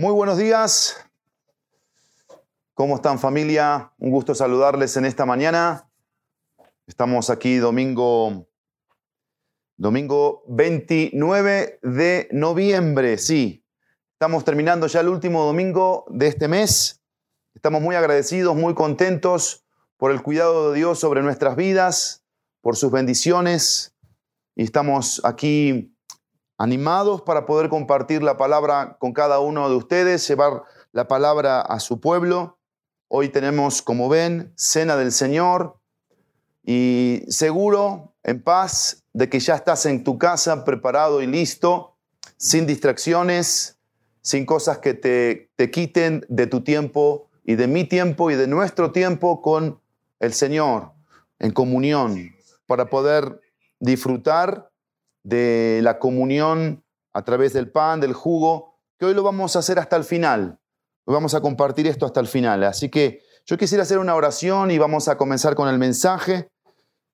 Muy buenos días. ¿Cómo están familia? Un gusto saludarles en esta mañana. Estamos aquí domingo domingo 29 de noviembre, sí. Estamos terminando ya el último domingo de este mes. Estamos muy agradecidos, muy contentos por el cuidado de Dios sobre nuestras vidas, por sus bendiciones. Y estamos aquí animados para poder compartir la palabra con cada uno de ustedes, llevar la palabra a su pueblo. Hoy tenemos, como ven, cena del Señor y seguro, en paz, de que ya estás en tu casa preparado y listo, sin distracciones, sin cosas que te, te quiten de tu tiempo y de mi tiempo y de nuestro tiempo con el Señor, en comunión, para poder disfrutar de la comunión a través del pan, del jugo, que hoy lo vamos a hacer hasta el final. Vamos a compartir esto hasta el final. Así que yo quisiera hacer una oración y vamos a comenzar con el mensaje.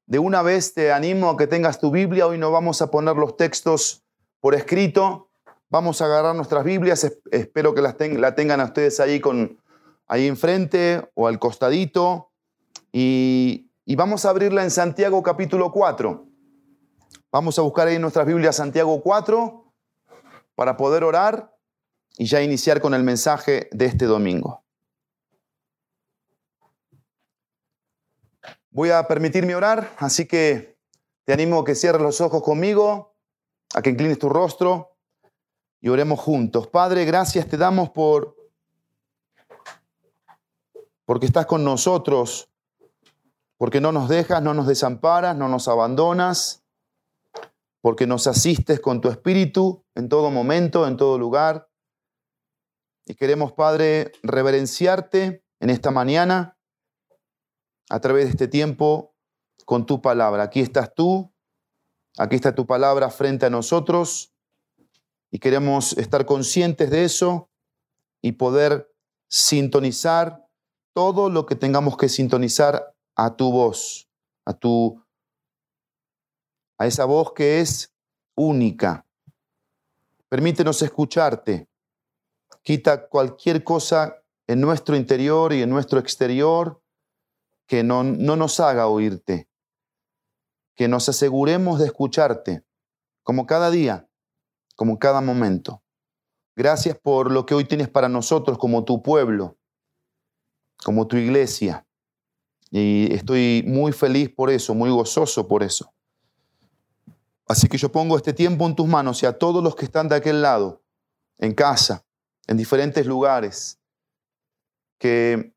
De una vez te animo a que tengas tu Biblia. Hoy no vamos a poner los textos por escrito. Vamos a agarrar nuestras Biblias. Espero que las la tengan a ustedes ahí, con, ahí enfrente o al costadito. Y, y vamos a abrirla en Santiago capítulo 4. Vamos a buscar ahí en nuestras Biblias Santiago 4 para poder orar y ya iniciar con el mensaje de este domingo. Voy a permitirme orar, así que te animo a que cierres los ojos conmigo, a que inclines tu rostro y oremos juntos. Padre, gracias te damos por porque estás con nosotros, porque no nos dejas, no nos desamparas, no nos abandonas porque nos asistes con tu espíritu en todo momento, en todo lugar. Y queremos, Padre, reverenciarte en esta mañana a través de este tiempo con tu palabra. Aquí estás tú, aquí está tu palabra frente a nosotros y queremos estar conscientes de eso y poder sintonizar todo lo que tengamos que sintonizar a tu voz, a tu a esa voz que es única. Permítenos escucharte. Quita cualquier cosa en nuestro interior y en nuestro exterior que no, no nos haga oírte. Que nos aseguremos de escucharte, como cada día, como cada momento. Gracias por lo que hoy tienes para nosotros como tu pueblo, como tu iglesia. Y estoy muy feliz por eso, muy gozoso por eso. Así que yo pongo este tiempo en tus manos y a todos los que están de aquel lado, en casa, en diferentes lugares, que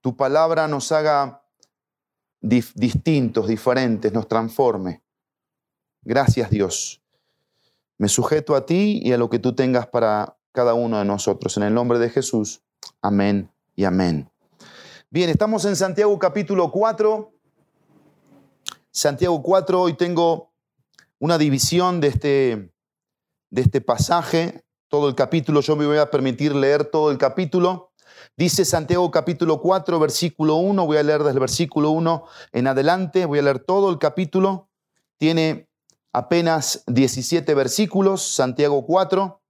tu palabra nos haga distintos, diferentes, nos transforme. Gracias Dios. Me sujeto a ti y a lo que tú tengas para cada uno de nosotros. En el nombre de Jesús. Amén y amén. Bien, estamos en Santiago capítulo 4 Santiago 4, hoy tengo una división de este, de este pasaje, todo el capítulo, yo me voy a permitir leer todo el capítulo. Dice Santiago capítulo 4, versículo 1, voy a leer desde el versículo 1 en adelante, voy a leer todo el capítulo, tiene apenas 17 versículos, Santiago 4.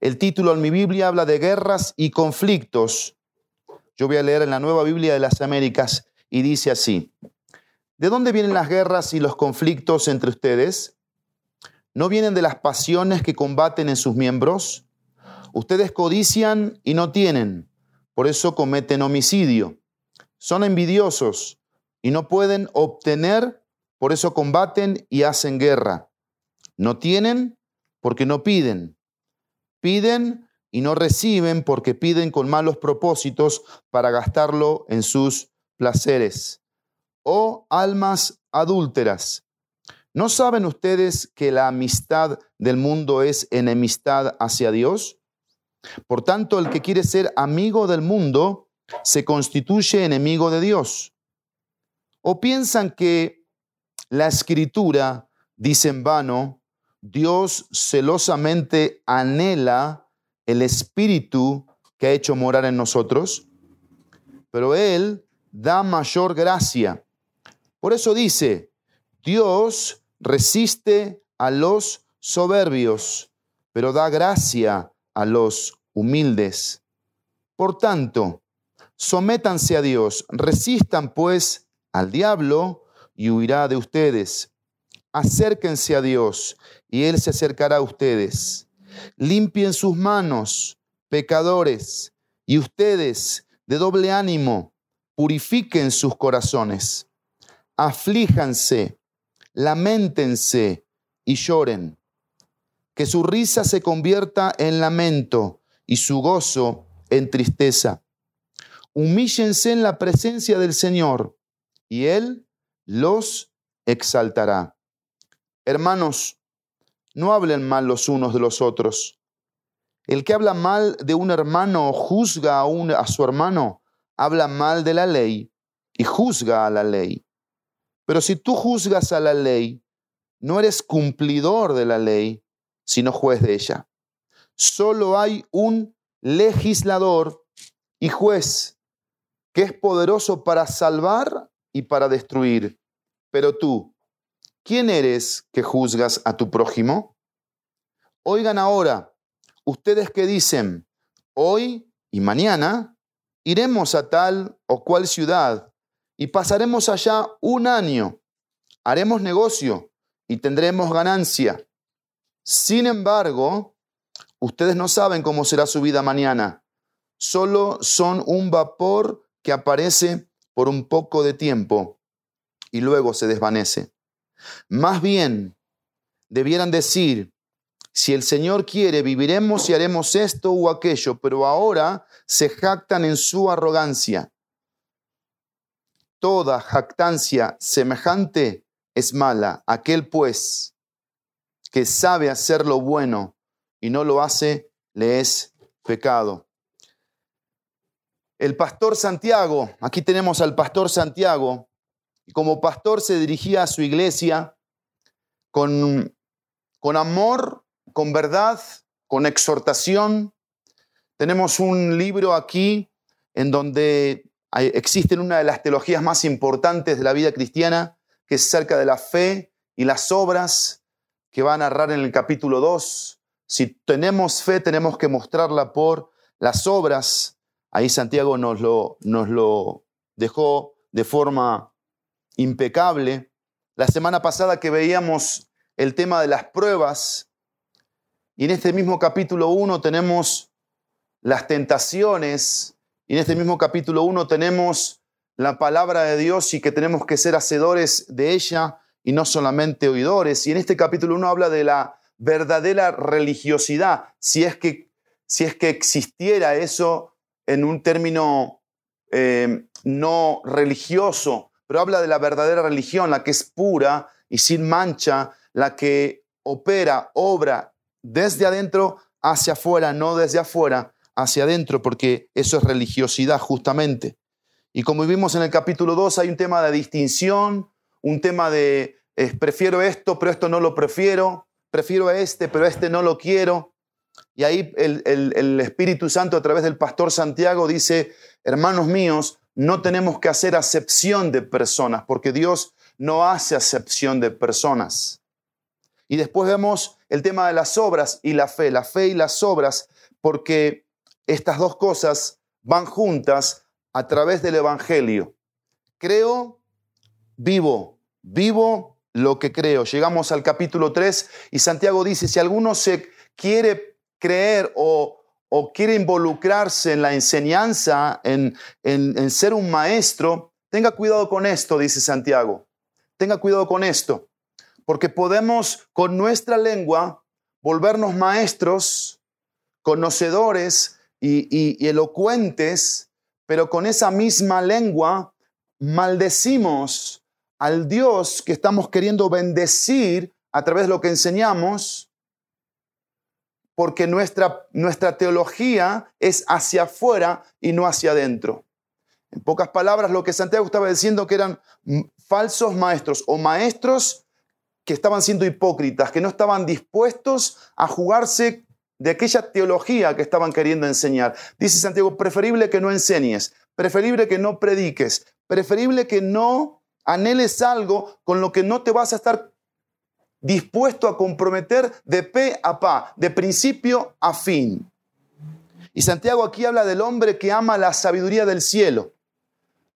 El título en mi Biblia habla de guerras y conflictos. Yo voy a leer en la nueva Biblia de las Américas y dice así, ¿De dónde vienen las guerras y los conflictos entre ustedes? ¿No vienen de las pasiones que combaten en sus miembros? Ustedes codician y no tienen, por eso cometen homicidio. Son envidiosos y no pueden obtener, por eso combaten y hacen guerra. No tienen porque no piden. Piden y no reciben porque piden con malos propósitos para gastarlo en sus placeres oh almas adúlteras. ¿No saben ustedes que la amistad del mundo es enemistad hacia Dios? Por tanto, el que quiere ser amigo del mundo se constituye enemigo de Dios. ¿O piensan que la escritura dice en vano, Dios celosamente anhela el espíritu que ha hecho morar en nosotros? Pero Él da mayor gracia. Por eso dice, Dios resiste a los soberbios, pero da gracia a los humildes. Por tanto, sométanse a Dios, resistan pues al diablo y huirá de ustedes. Acérquense a Dios y Él se acercará a ustedes. Limpien sus manos, pecadores, y ustedes, de doble ánimo, purifiquen sus corazones. Aflíjanse, lamentense y lloren que su risa se convierta en lamento y su gozo en tristeza. Humíllense en la presencia del Señor y Él los exaltará. Hermanos, no hablen mal los unos de los otros. El que habla mal de un hermano o juzga a, a su hermano, habla mal de la ley y juzga a la ley. Pero si tú juzgas a la ley, no eres cumplidor de la ley, sino juez de ella. Solo hay un legislador y juez que es poderoso para salvar y para destruir. Pero tú, ¿quién eres que juzgas a tu prójimo? Oigan ahora, ustedes que dicen, hoy y mañana iremos a tal o cual ciudad y pasaremos allá un año, haremos negocio y tendremos ganancia. Sin embargo, ustedes no saben cómo será su vida mañana. Solo son un vapor que aparece por un poco de tiempo y luego se desvanece. Más bien, debieran decir, si el Señor quiere, viviremos y haremos esto o aquello, pero ahora se jactan en su arrogancia. Toda jactancia semejante es mala. Aquel pues que sabe hacer lo bueno y no lo hace, le es pecado. El pastor Santiago, aquí tenemos al pastor Santiago, y como pastor se dirigía a su iglesia con, con amor, con verdad, con exhortación. Tenemos un libro aquí en donde existen una de las teologías más importantes de la vida cristiana, que es acerca de la fe y las obras que va a narrar en el capítulo 2. Si tenemos fe, tenemos que mostrarla por las obras. Ahí Santiago nos lo, nos lo dejó de forma impecable. La semana pasada que veíamos el tema de las pruebas, y en este mismo capítulo 1 tenemos las tentaciones, y en este mismo capítulo 1 tenemos la palabra de Dios y que tenemos que ser hacedores de ella y no solamente oidores. Y en este capítulo 1 habla de la verdadera religiosidad, si es que, si es que existiera eso en un término eh, no religioso, pero habla de la verdadera religión, la que es pura y sin mancha, la que opera, obra desde adentro hacia afuera, no desde afuera hacia adentro, porque eso es religiosidad justamente. Y como vimos en el capítulo 2, hay un tema de distinción, un tema de prefiero esto, pero esto no lo prefiero, prefiero a este, pero este no lo quiero. Y ahí el, el Espíritu Santo a través del pastor Santiago dice, hermanos míos, no tenemos que hacer acepción de personas, porque Dios no hace acepción de personas. Y después vemos el tema de las obras y la fe, la fe y las obras, porque estas dos cosas van juntas a través del Evangelio. Creo, vivo, vivo lo que creo. Llegamos al capítulo 3 y Santiago dice, si alguno se quiere creer o, quiere involucrarse en la enseñanza, en, en ser un maestro, tenga cuidado con esto, dice Santiago. Tenga cuidado con esto, porque podemos con nuestra lengua volvernos maestros, conocedores y, elocuentes, pero con esa misma lengua maldecimos al Dios que estamos queriendo bendecir a través de lo que enseñamos, porque nuestra, nuestra teología es hacia afuera y no hacia adentro. En pocas palabras, lo que Santiago estaba diciendo que eran falsos maestros o maestros que estaban siendo hipócritas, que no estaban dispuestos a jugarse de aquella teología que estaban queriendo enseñar. Dice Santiago, preferible que no enseñes, preferible que no prediques, preferible que no anheles algo con lo que no te vas a estar dispuesto a comprometer de pe a pa, de principio a fin. Y Santiago aquí habla del hombre que ama la sabiduría del cielo,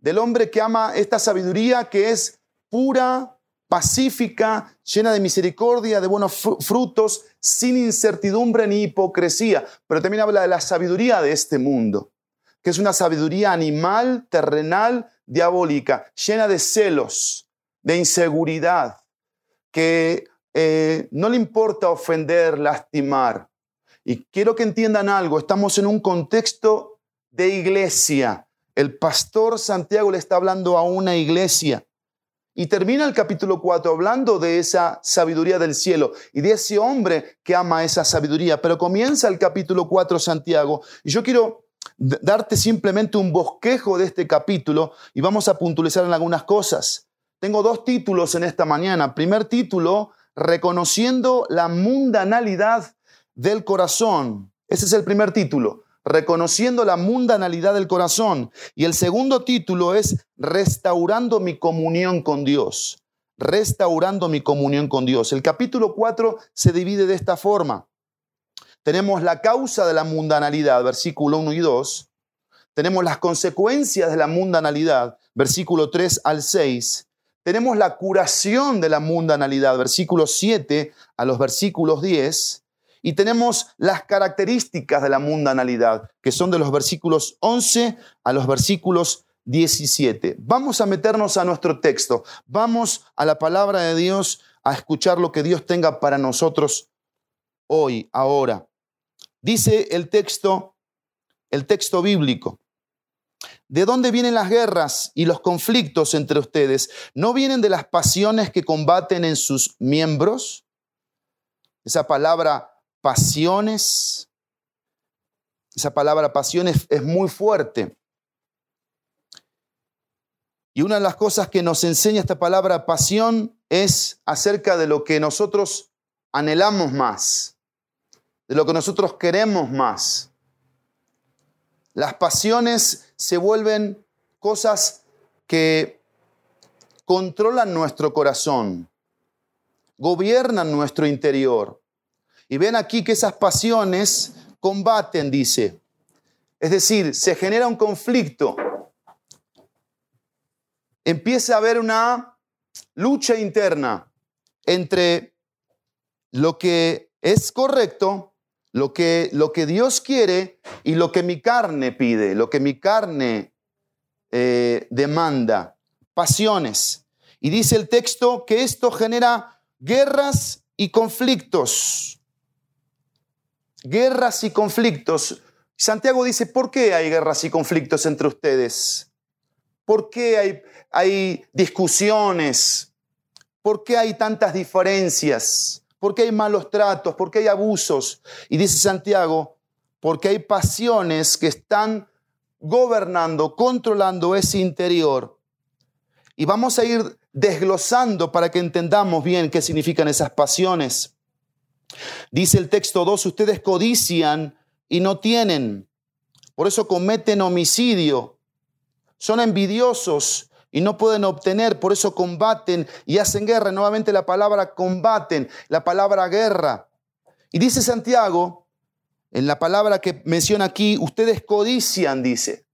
del hombre que ama esta sabiduría que es pura, pacífica, llena de misericordia, de buenos frutos, sin incertidumbre ni hipocresía. Pero también habla de la sabiduría de este mundo, que es una sabiduría animal, terrenal, diabólica, llena de celos, de inseguridad, que eh, no le importa ofender, lastimar. Y quiero que entiendan algo, estamos en un contexto de iglesia. El pastor Santiago le está hablando a una iglesia. Y termina el capítulo 4 hablando de esa sabiduría del cielo y de ese hombre que ama esa sabiduría. Pero comienza el capítulo 4 Santiago. Y yo quiero darte simplemente un bosquejo de este capítulo y vamos a puntualizar en algunas cosas. Tengo dos títulos en esta mañana. Primer título, reconociendo la mundanalidad del corazón. Ese es el primer título, reconociendo la mundanalidad del corazón. Y el segundo título es restaurando mi comunión con Dios. Restaurando mi comunión con Dios. El capítulo 4 se divide de esta forma. Tenemos la causa de la mundanalidad, versículo 1 y 2. Tenemos las consecuencias de la mundanalidad, versículo 3 al 6. Tenemos la curación de la mundanalidad, versículos 7 a los versículos 10. Y tenemos las características de la mundanalidad, que son de los versículos 11 a los versículos 17. Vamos a meternos a nuestro texto. Vamos a la palabra de Dios a escuchar lo que Dios tenga para nosotros hoy, ahora. Dice el texto, el texto bíblico. ¿De dónde vienen las guerras y los conflictos entre ustedes? ¿No vienen de las pasiones que combaten en sus miembros? Esa palabra pasiones, esa palabra pasiones es muy fuerte. Y una de las cosas que nos enseña esta palabra pasión es acerca de lo que nosotros anhelamos más de lo que nosotros queremos más. Las pasiones se vuelven cosas que controlan nuestro corazón, gobiernan nuestro interior. Y ven aquí que esas pasiones combaten, dice. Es decir, se genera un conflicto. Empieza a haber una lucha interna entre lo que es correcto lo que, lo que Dios quiere y lo que mi carne pide, lo que mi carne eh, demanda, pasiones. Y dice el texto que esto genera guerras y conflictos. Guerras y conflictos. Santiago dice, ¿por qué hay guerras y conflictos entre ustedes? ¿Por qué hay, discusiones? ¿Por qué hay tantas diferencias? porque hay malos tratos, porque hay abusos. Y dice Santiago, porque hay pasiones que están gobernando, controlando ese interior. Y vamos a ir desglosando para que entendamos bien qué significan esas pasiones. Dice el texto 2, ustedes codician y no tienen, por eso cometen homicidio, son envidiosos y no pueden obtener, por eso combaten y hacen guerra. Nuevamente la palabra combaten, la palabra guerra. Y dice Santiago, en la palabra que menciona aquí, ustedes codician, dice.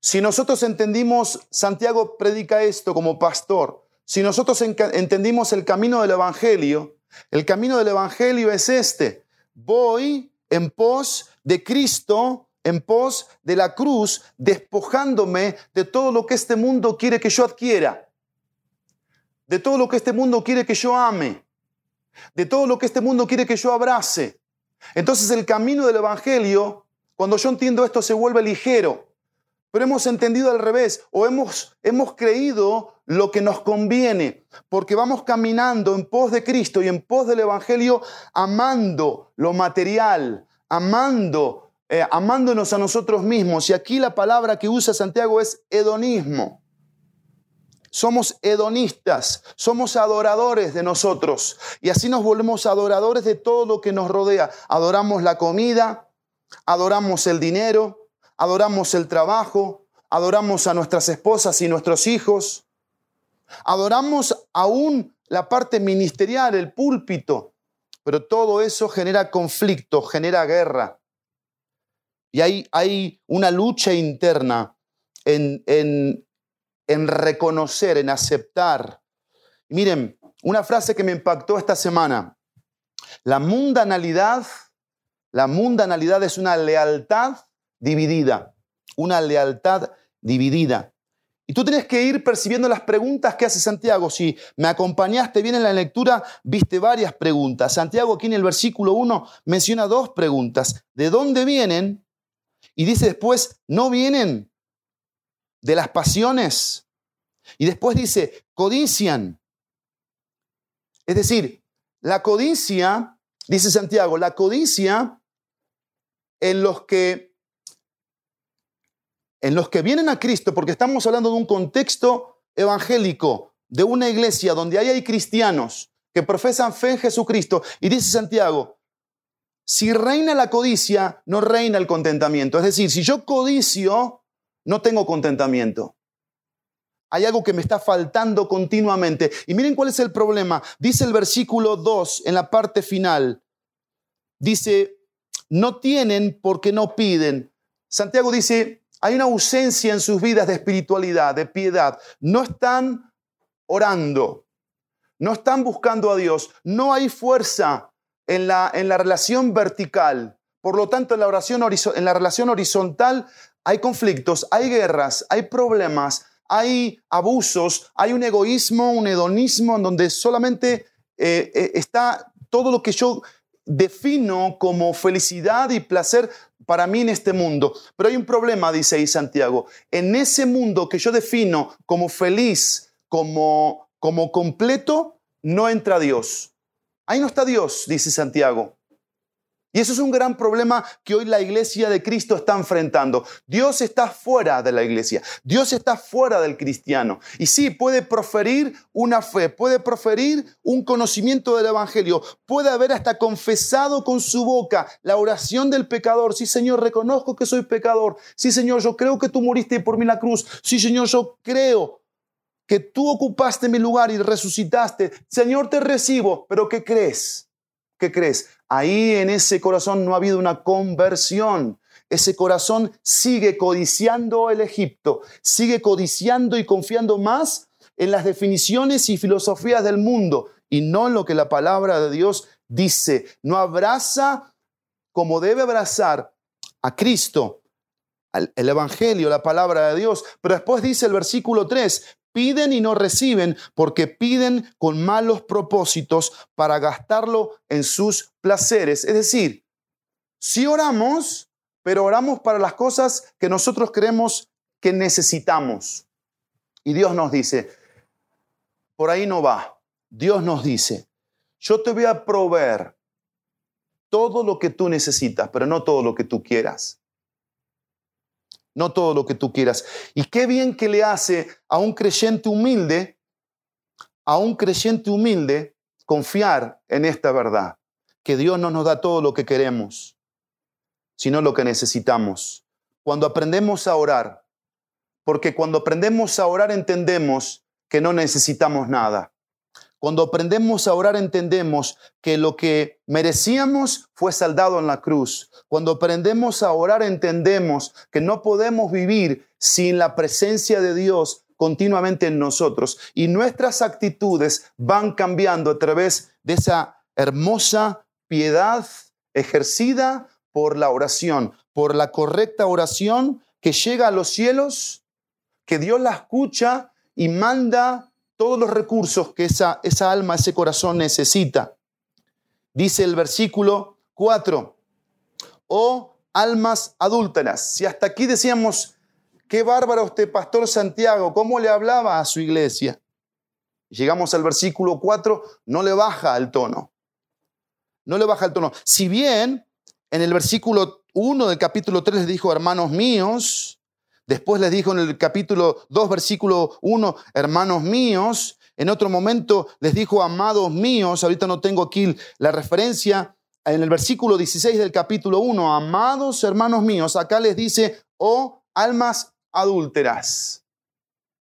Si nosotros entendimos, Santiago predica esto como pastor, si nosotros entendimos el camino del Evangelio, el camino del Evangelio es este. Voy en pos de Cristo en pos de la cruz, despojándome de todo lo que este mundo quiere que yo adquiera, de todo lo que este mundo quiere que yo ame, de todo lo que este mundo quiere que yo abrace. Entonces el camino del Evangelio, cuando yo entiendo esto, se vuelve ligero. Pero hemos entendido al revés o hemos, hemos creído lo que nos conviene, porque vamos caminando en pos de Cristo y en pos del Evangelio, amando lo material, amando eh, amándonos a nosotros mismos. Y aquí la palabra que usa Santiago es hedonismo. Somos hedonistas, somos adoradores de nosotros. Y así nos volvemos adoradores de todo lo que nos rodea. Adoramos la comida, adoramos el dinero, adoramos el trabajo, adoramos a nuestras esposas y nuestros hijos. Adoramos aún la parte ministerial, el púlpito, pero todo eso genera conflicto, genera guerra. Y hay, hay una lucha interna en, en, en reconocer, en aceptar. Miren, una frase que me impactó esta semana. La mundanalidad, la mundanalidad es una lealtad dividida, una lealtad dividida. Y tú tienes que ir percibiendo las preguntas que hace Santiago. Si me acompañaste bien en la lectura, viste varias preguntas. Santiago aquí en el versículo 1 menciona dos preguntas. ¿De dónde vienen? Y dice después, no vienen de las pasiones. Y después dice, codician. Es decir, la codicia, dice Santiago, la codicia en los que en los que vienen a Cristo, porque estamos hablando de un contexto evangélico, de una iglesia donde hay cristianos que profesan fe en Jesucristo, y dice Santiago, si reina la codicia, no reina el contentamiento. Es decir, si yo codicio, no tengo contentamiento. Hay algo que me está faltando continuamente. Y miren cuál es el problema. Dice el versículo 2 en la parte final. Dice, no tienen porque no piden. Santiago dice, hay una ausencia en sus vidas de espiritualidad, de piedad. No están orando, no están buscando a Dios, no hay fuerza en la, en la relación vertical. Por lo tanto, en la, oración, en la relación horizontal hay conflictos, hay guerras, hay problemas, hay abusos, hay un egoísmo, un hedonismo en donde solamente eh, eh, está todo lo que yo defino como felicidad y placer para mí en este mundo. Pero hay un problema, dice ahí Santiago. En ese mundo que yo defino como feliz, como, como completo, no entra Dios. Ahí no está Dios, dice Santiago. Y eso es un gran problema que hoy la iglesia de Cristo está enfrentando. Dios está fuera de la iglesia, Dios está fuera del cristiano. Y sí, puede proferir una fe, puede proferir un conocimiento del Evangelio, puede haber hasta confesado con su boca la oración del pecador. Sí, Señor, reconozco que soy pecador. Sí, Señor, yo creo que tú moriste por mí la cruz. Sí, Señor, yo creo que tú ocupaste mi lugar y resucitaste. Señor, te recibo, pero ¿qué crees? ¿Qué crees? Ahí en ese corazón no ha habido una conversión. Ese corazón sigue codiciando el Egipto, sigue codiciando y confiando más en las definiciones y filosofías del mundo y no en lo que la palabra de Dios dice. No abraza como debe abrazar a Cristo, el Evangelio, la palabra de Dios. Pero después dice el versículo 3, Piden y no reciben porque piden con malos propósitos para gastarlo en sus placeres. Es decir, si oramos, pero oramos para las cosas que nosotros creemos que necesitamos. Y Dios nos dice, por ahí no va. Dios nos dice, yo te voy a proveer todo lo que tú necesitas, pero no todo lo que tú quieras no todo lo que tú quieras. Y qué bien que le hace a un creyente humilde, a un creyente humilde, confiar en esta verdad, que Dios no nos da todo lo que queremos, sino lo que necesitamos. Cuando aprendemos a orar, porque cuando aprendemos a orar entendemos que no necesitamos nada. Cuando aprendemos a orar entendemos que lo que merecíamos fue saldado en la cruz. Cuando aprendemos a orar entendemos que no podemos vivir sin la presencia de Dios continuamente en nosotros. Y nuestras actitudes van cambiando a través de esa hermosa piedad ejercida por la oración, por la correcta oración que llega a los cielos, que Dios la escucha y manda todos los recursos que esa, esa alma, ese corazón necesita. Dice el versículo 4, oh almas adúlteras. Si hasta aquí decíamos, qué bárbaro usted, Pastor Santiago, cómo le hablaba a su iglesia. Llegamos al versículo 4, no le baja el tono. No le baja el tono. Si bien en el versículo 1 del capítulo 3 les dijo, hermanos míos, Después les dijo en el capítulo 2, versículo 1, hermanos míos. En otro momento les dijo, amados míos. Ahorita no tengo aquí la referencia. En el versículo 16 del capítulo 1, amados hermanos míos. Acá les dice, oh almas adúlteras.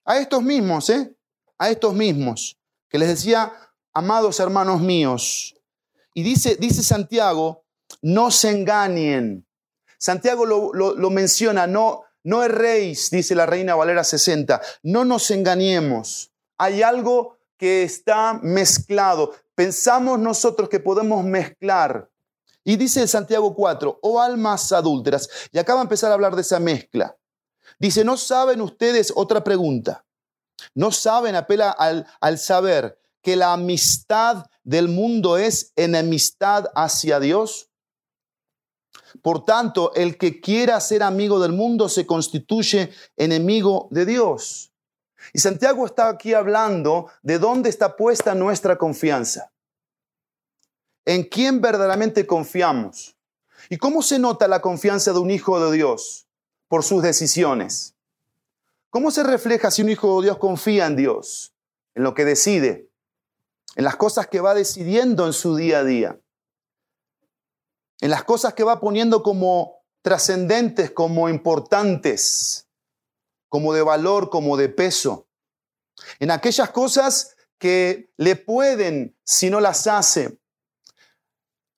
A estos mismos, ¿eh? A estos mismos. Que les decía, amados hermanos míos, y dice, dice Santiago, no se engañen. Santiago lo, lo menciona, no, no erréis, dice la Reina Valera 60, no nos engañemos. Hay algo que está mezclado. Pensamos nosotros que podemos mezclar. Y dice Santiago 4, oh almas adúlteras. Y acaba de empezar a hablar de esa mezcla. Dice, ¿no saben ustedes otra pregunta? ¿No saben, apela al, al saber, que la amistad del mundo es enemistad hacia Dios? Por tanto, el que quiera ser amigo del mundo se constituye enemigo de Dios. Y Santiago está aquí hablando de dónde está puesta nuestra confianza. ¿En quién verdaderamente confiamos? ¿Y cómo se nota la confianza de un hijo de Dios? Por sus decisiones. ¿Cómo se refleja si un hijo de Dios confía en Dios? En lo que decide, en las cosas que va decidiendo en su día a día en las cosas que va poniendo como trascendentes, como importantes, como de valor, como de peso, en aquellas cosas que le pueden si no las hace.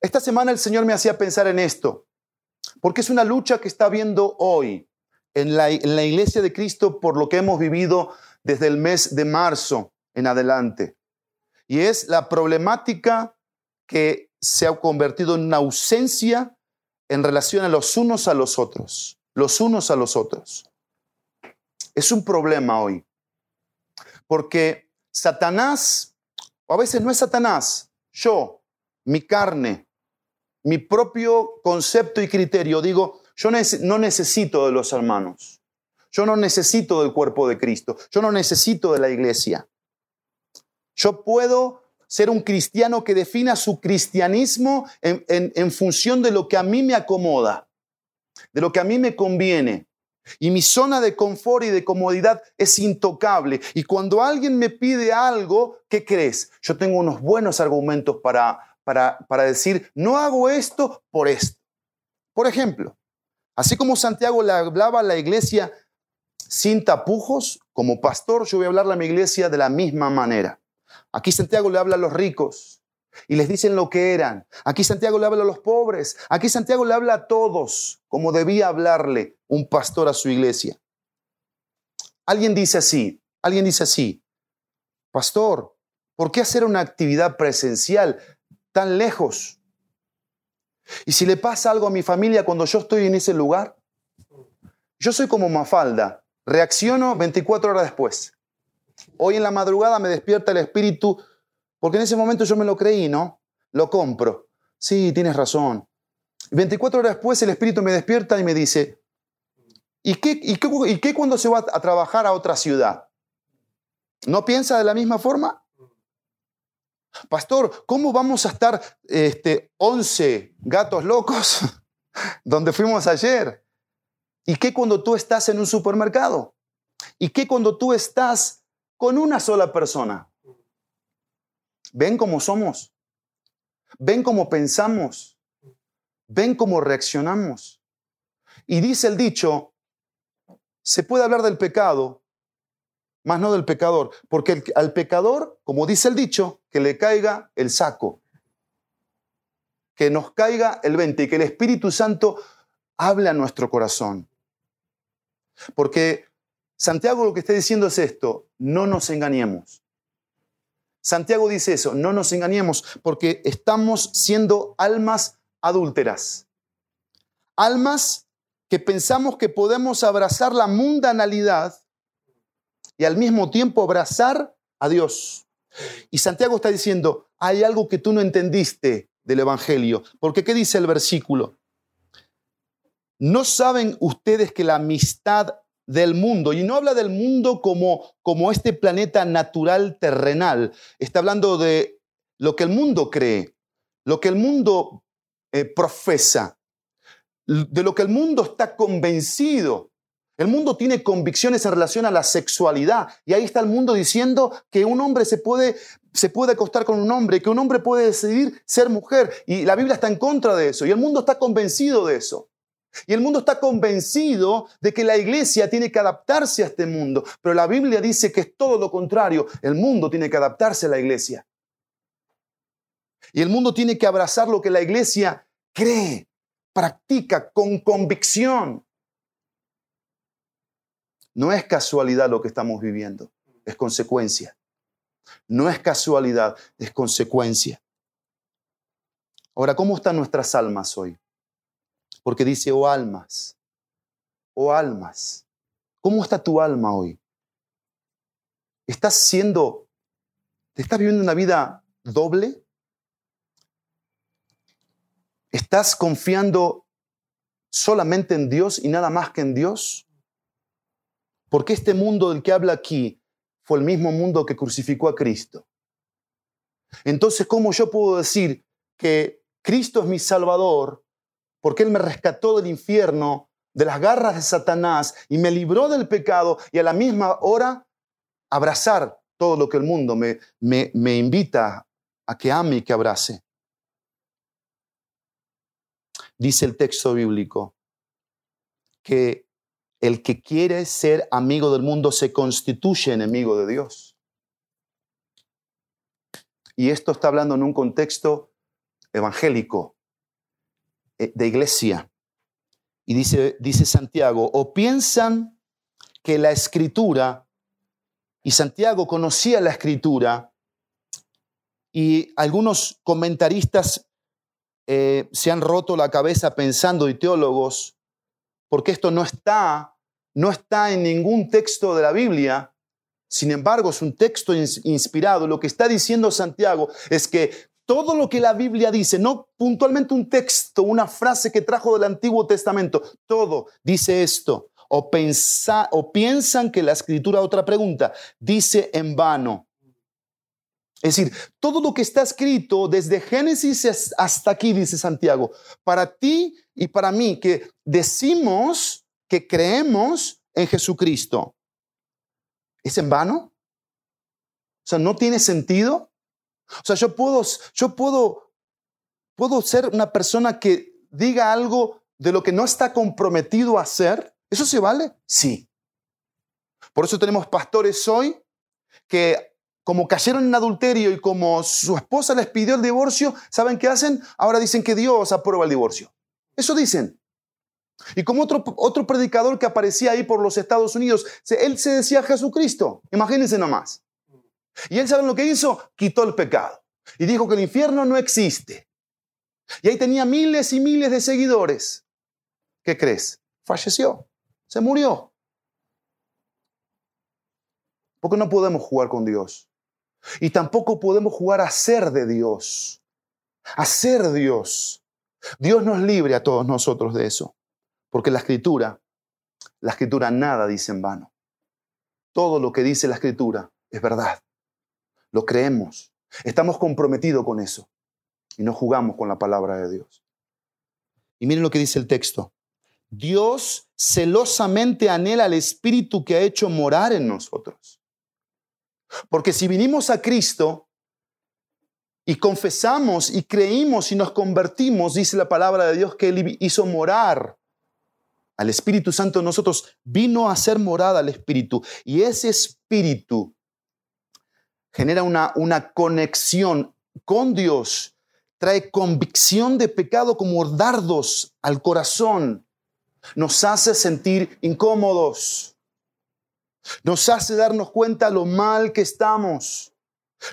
Esta semana el Señor me hacía pensar en esto, porque es una lucha que está habiendo hoy en la, en la iglesia de Cristo por lo que hemos vivido desde el mes de marzo en adelante. Y es la problemática que se ha convertido en una ausencia en relación a los unos a los otros, los unos a los otros. Es un problema hoy, porque Satanás, o a veces no es Satanás, yo, mi carne, mi propio concepto y criterio, digo, yo no necesito de los hermanos, yo no necesito del cuerpo de Cristo, yo no necesito de la iglesia. Yo puedo ser un cristiano que defina su cristianismo en, función de lo que a mí me acomoda, de lo que a mí me conviene. Y mi zona de confort y de comodidad es intocable. Y cuando alguien me pide algo, ¿qué crees? Yo tengo unos buenos argumentos para, para, para decir, no hago esto por esto. Por ejemplo, así como Santiago le hablaba a la iglesia sin tapujos, como pastor yo voy a hablarle a mi iglesia de la misma manera. Aquí Santiago le habla a los ricos y les dicen lo que eran. Aquí Santiago le habla a los pobres. Aquí Santiago le habla a todos, como debía hablarle un pastor a su iglesia. Alguien dice así, alguien dice así, pastor, ¿por qué hacer una actividad presencial tan lejos? Y si le pasa algo a mi familia cuando yo estoy en ese lugar, yo soy como Mafalda, reacciono 24 horas después. Hoy en la madrugada me despierta el espíritu, porque en ese momento yo me lo creí, ¿no? Lo compro. Sí, tienes razón. 24 horas después el espíritu me despierta y me dice, ¿y qué, y qué, cuando se va a trabajar a otra ciudad? ¿No piensa de la misma forma? Pastor, ¿cómo vamos a estar este, 11 gatos locos donde fuimos ayer? ¿Y qué cuando tú estás en un supermercado? ¿Y qué cuando tú estás con una sola persona. ¿Ven cómo somos? ¿Ven cómo pensamos? ¿Ven cómo reaccionamos? Y dice el dicho, se puede hablar del pecado, más no del pecador, porque al pecador, como dice el dicho, que le caiga el saco, que nos caiga el vente y que el Espíritu Santo hable a nuestro corazón. Porque Santiago lo que está diciendo es esto, no nos engañemos. Santiago dice eso, no nos engañemos porque estamos siendo almas adúlteras. Almas que pensamos que podemos abrazar la mundanalidad y al mismo tiempo abrazar a Dios. Y Santiago está diciendo, hay algo que tú no entendiste del Evangelio. Porque ¿qué dice el versículo? ¿No saben ustedes que la amistad del mundo. Y no habla del mundo como, como este planeta natural terrenal. Está hablando de lo que el mundo cree, lo que el mundo eh, profesa, de lo que el mundo está convencido. El mundo tiene convicciones en relación a la sexualidad y ahí está el mundo diciendo que un hombre se puede, se puede acostar con un hombre, que un hombre puede decidir ser mujer y la Biblia está en contra de eso y el mundo está convencido de eso. Y el mundo está convencido de que la iglesia tiene que adaptarse a este mundo, pero la Biblia dice que es todo lo contrario, el mundo tiene que adaptarse a la iglesia. Y el mundo tiene que abrazar lo que la iglesia cree, practica con convicción. No es casualidad lo que estamos viviendo, es consecuencia. No es casualidad, es consecuencia. Ahora, ¿cómo están nuestras almas hoy? Porque dice, oh almas, oh almas, ¿cómo está tu alma hoy? ¿Estás siendo, te estás viviendo una vida doble? ¿Estás confiando solamente en Dios y nada más que en Dios? Porque este mundo del que habla aquí fue el mismo mundo que crucificó a Cristo. Entonces, ¿cómo yo puedo decir que Cristo es mi Salvador porque Él me rescató del infierno, de las garras de Satanás y me libró del pecado y a la misma hora abrazar todo lo que el mundo me, me, me invita a que ame y que abrace? Dice el texto bíblico que el que quiere ser amigo del mundo se constituye enemigo de Dios. Y esto está hablando en un contexto evangélico, de iglesia. Y dice, dice Santiago, o piensan que la escritura, y Santiago conocía la escritura, y algunos comentaristas eh, se han roto la cabeza pensando, y teólogos, porque esto no está, no está en ningún texto de la Biblia. Sin embargo, es un texto inspirado. Lo que está diciendo Santiago es que todo lo que la Biblia dice, no puntualmente un texto, una frase que trajo del Antiguo Testamento, todo dice esto. O, o piensan que la escritura, otra pregunta, dice en vano. Es decir, todo lo que está escrito desde Génesis hasta aquí, dice Santiago, para ti y para mí, que decimos que creemos en Jesucristo, ¿es en vano? O sea, ¿no tiene sentido? O sea, yo puedo, yo puedo, puedo ser una persona que diga algo de lo que no está comprometido a hacer. ¿Eso se vale? Sí. Por eso tenemos pastores hoy que como cayeron en adulterio y como su esposa les pidió el divorcio, ¿saben qué hacen? Ahora dicen que Dios aprueba el divorcio. Eso dicen. Y como otro, otro predicador que aparecía ahí por los Estados Unidos, él se decía Jesucristo. Imagínense nomás. Y él, ¿saben lo que hizo? Quitó el pecado. Y dijo que el infierno no existe. Y ahí tenía miles y miles de seguidores. ¿Qué crees? Falleció. Se murió. Porque no podemos jugar con Dios. Y tampoco podemos jugar a ser de Dios. A ser Dios. Dios nos libre a todos nosotros de eso. Porque la escritura, la escritura nada dice en vano. Todo lo que dice la escritura es verdad. Lo creemos. Estamos comprometidos con eso. Y no jugamos con la palabra de Dios. Y miren lo que dice el texto. Dios celosamente anhela al Espíritu que ha hecho morar en nosotros. Porque si vinimos a Cristo y confesamos y creímos y nos convertimos, dice la palabra de Dios que Él hizo morar al Espíritu Santo en nosotros, vino a ser morada al Espíritu. Y ese Espíritu genera una, una conexión con Dios, trae convicción de pecado como dardos al corazón, nos hace sentir incómodos nos hace darnos cuenta lo mal que estamos.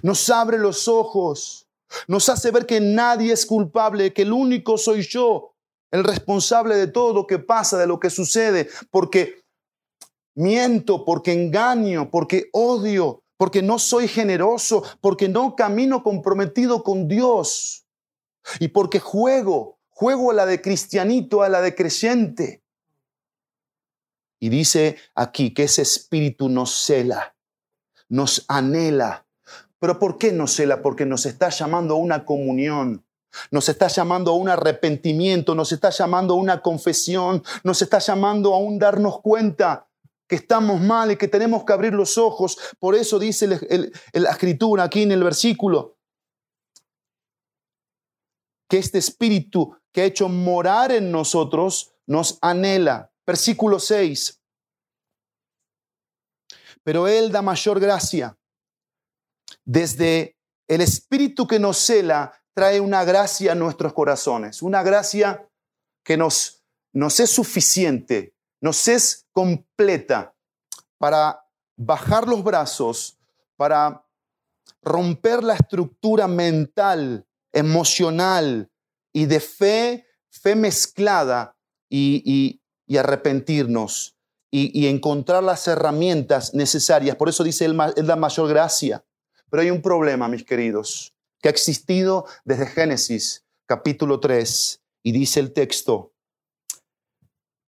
Nos abre los ojos. Nos hace ver que nadie es culpable, que el único soy yo, el responsable de todo lo que pasa, de lo que sucede, porque miento, porque engaño, porque odio, porque no soy generoso, porque no camino comprometido con Dios y porque juego, juego a la de cristianito, a la de creyente. Y dice aquí que ese espíritu nos cela, nos anhela. ¿Pero por qué nos cela? Porque nos está llamando a una comunión. Nos está llamando a un arrepentimiento, nos está llamando a una confesión, nos está llamando a un darnos cuenta que estamos mal y que tenemos que abrir los ojos. Por eso dice la escritura aquí en el versículo, que este espíritu que ha hecho morar en nosotros nos anhela. Versículo 6. Pero Él da mayor gracia. Desde el Espíritu que nos cela, trae una gracia a nuestros corazones, una gracia que nos, nos es suficiente, nos es completa para bajar los brazos, para romper la estructura mental, emocional y de fe, fe mezclada y, arrepentirnos y, encontrar las herramientas necesarias. Por eso dice él, es la mayor gracia. Pero hay un problema, mis queridos que ha existido desde Génesis capítulo 3 y dice el texto,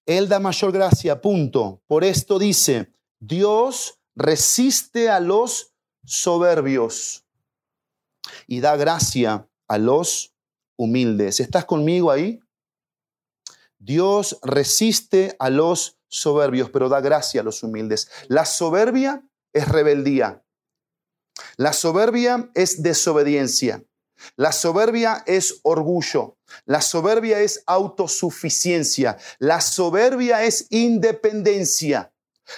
Él da mayor gracia, punto. Por esto dice, Dios resiste a los soberbios y da gracia a los humildes. ¿Estás conmigo ahí? Dios resiste a los soberbios, pero da gracia a los humildes. La soberbia es rebeldía. La soberbia es desobediencia. La soberbia es orgullo. La soberbia es autosuficiencia. La soberbia es independencia.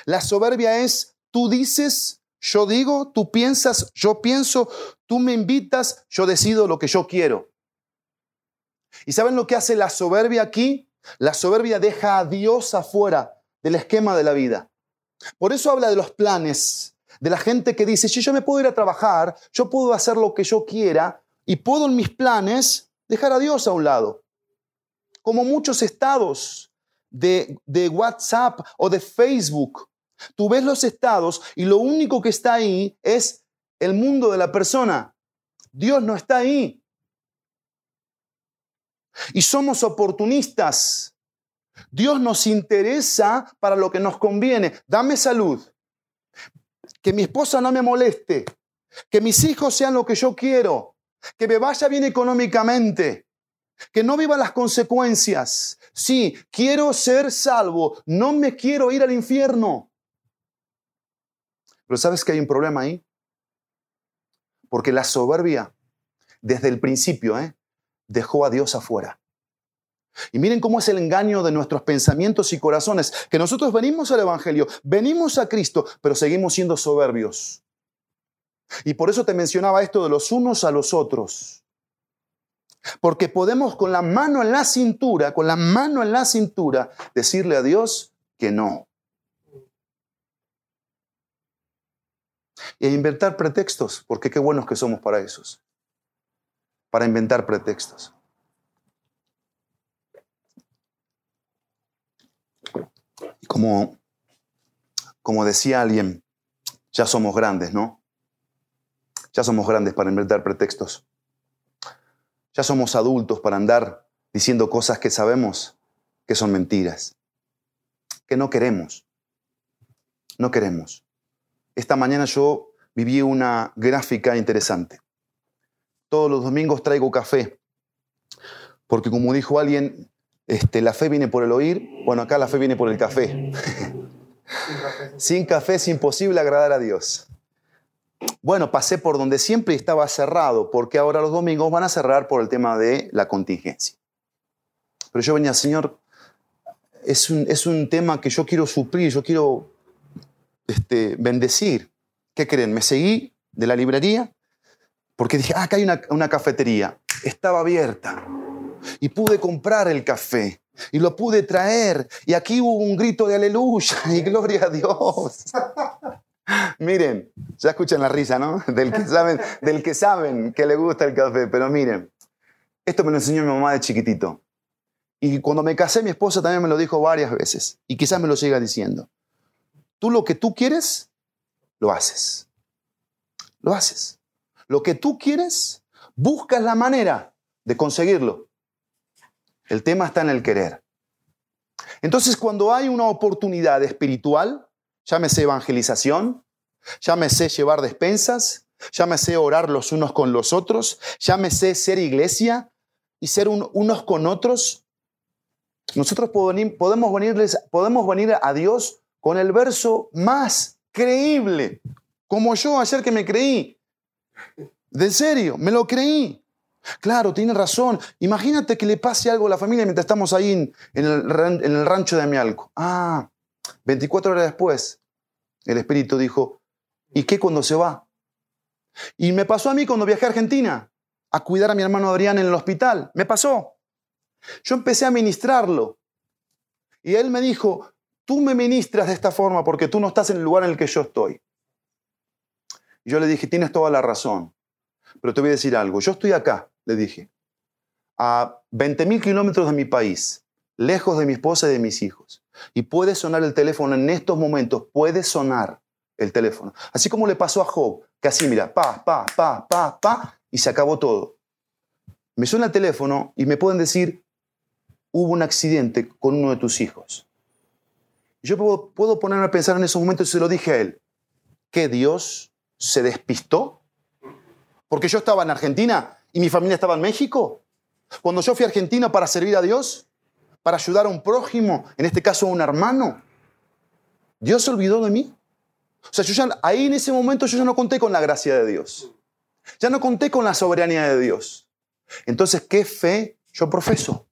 La soberbia es tú dices, yo digo, tú piensas, yo pienso, tú me invitas, yo decido lo que yo quiero. ¿Y saben lo que hace la soberbia aquí? La soberbia deja a Dios afuera del esquema de la vida. Por eso habla de los planes, de la gente que dice, si yo me puedo ir a trabajar, yo puedo hacer lo que yo quiera y puedo en mis planes dejar a Dios a un lado. Como muchos estados de, de WhatsApp o de Facebook, tú ves los estados y lo único que está ahí es el mundo de la persona. Dios no está ahí. Y somos oportunistas. Dios nos interesa para lo que nos conviene. Dame salud que mi esposa no me moleste, que mis hijos sean lo que yo quiero, que me vaya bien económicamente, que no viva las consecuencias. Sí, quiero ser salvo, no me quiero ir al infierno. Pero ¿sabes que hay un problema ahí? Porque la soberbia, desde el principio, ¿eh? dejó a Dios afuera. Y miren cómo es el engaño de nuestros pensamientos y corazones, que nosotros venimos al Evangelio, venimos a Cristo, pero seguimos siendo soberbios. Y por eso te mencionaba esto de los unos a los otros. Porque podemos con la mano en la cintura, con la mano en la cintura, decirle a Dios que no. Y inventar pretextos, porque qué buenos que somos para esos. Para inventar pretextos. como, como decía alguien, ya somos grandes, ¿no? Ya somos grandes para inventar pretextos. Ya somos adultos para andar diciendo cosas que sabemos que son mentiras, que no queremos. No queremos. Esta mañana yo viví una gráfica interesante. Todos los domingos traigo café, porque como dijo alguien, este, la fe viene por el oír, bueno, acá la fe viene por el café. Sin café es imposible agradar a Dios. Bueno, pasé por donde siempre estaba cerrado, porque ahora los domingos van a cerrar por el tema de la contingencia. Pero yo venía, Señor, es un, es un tema que yo quiero suplir, yo quiero este, bendecir. ¿Qué creen? Me seguí de la librería porque dije, ah, acá hay una, una cafetería. Estaba abierta y pude comprar el café y lo pude traer y aquí hubo un grito de aleluya y gloria a Dios. Miren, ya escuchan la risa, ¿no? Del que saben, del que saben que le gusta el café, pero miren, esto me lo enseñó mi mamá de chiquitito. Y cuando me casé, mi esposa también me lo dijo varias veces y quizás me lo siga diciendo. Tú lo que tú quieres, lo haces. Lo haces. Lo que tú quieres, buscas la manera de conseguirlo. El tema está en el querer. Entonces, cuando hay una oportunidad espiritual, llámese evangelización, llámese llevar despensas, llámese orar los unos con los otros, llámese ser iglesia y ser unos con otros, nosotros podemos, venirles, podemos venir a Dios con el verso más creíble, como yo ayer que me creí. De serio, me lo creí. Claro, tiene razón. Imagínate que le pase algo a la familia mientras estamos ahí en, el, rancho de Amialco. Ah, 24 horas después, el Espíritu dijo, ¿y qué cuando se va? Y me pasó a mí cuando viajé a Argentina. a cuidar a mi hermano Adrián en el hospital. Me pasó. Yo empecé a ministrarlo. Y él me dijo, tú me ministras de esta forma porque tú no estás en el lugar en el que yo estoy. Y yo le dije, tienes toda la razón. Pero te voy a decir algo. Yo estoy acá, le dije, a 20.000 kilómetros de mi país, lejos de mi esposa y de mis hijos. Y puede sonar el teléfono en estos momentos, puede sonar el teléfono. Así como le pasó a Job, que así, mira, pa, pa, pa, pa, pa, y se acabó todo. Me suena el teléfono y me pueden decir, hubo un accidente con uno de tus hijos. Yo puedo, puedo ponerme a pensar en esos momentos y se lo dije a él, que Dios se despistó. Porque yo estaba en Argentina y mi familia estaba en México. Cuando yo fui a Argentina para servir a Dios, para ayudar a un prójimo, en este caso a un hermano, Dios se olvidó de mí. O sea, yo ya, ahí en ese momento yo ya no conté con la gracia de Dios. Ya no conté con la soberanía de Dios. Entonces, ¿qué fe yo profeso?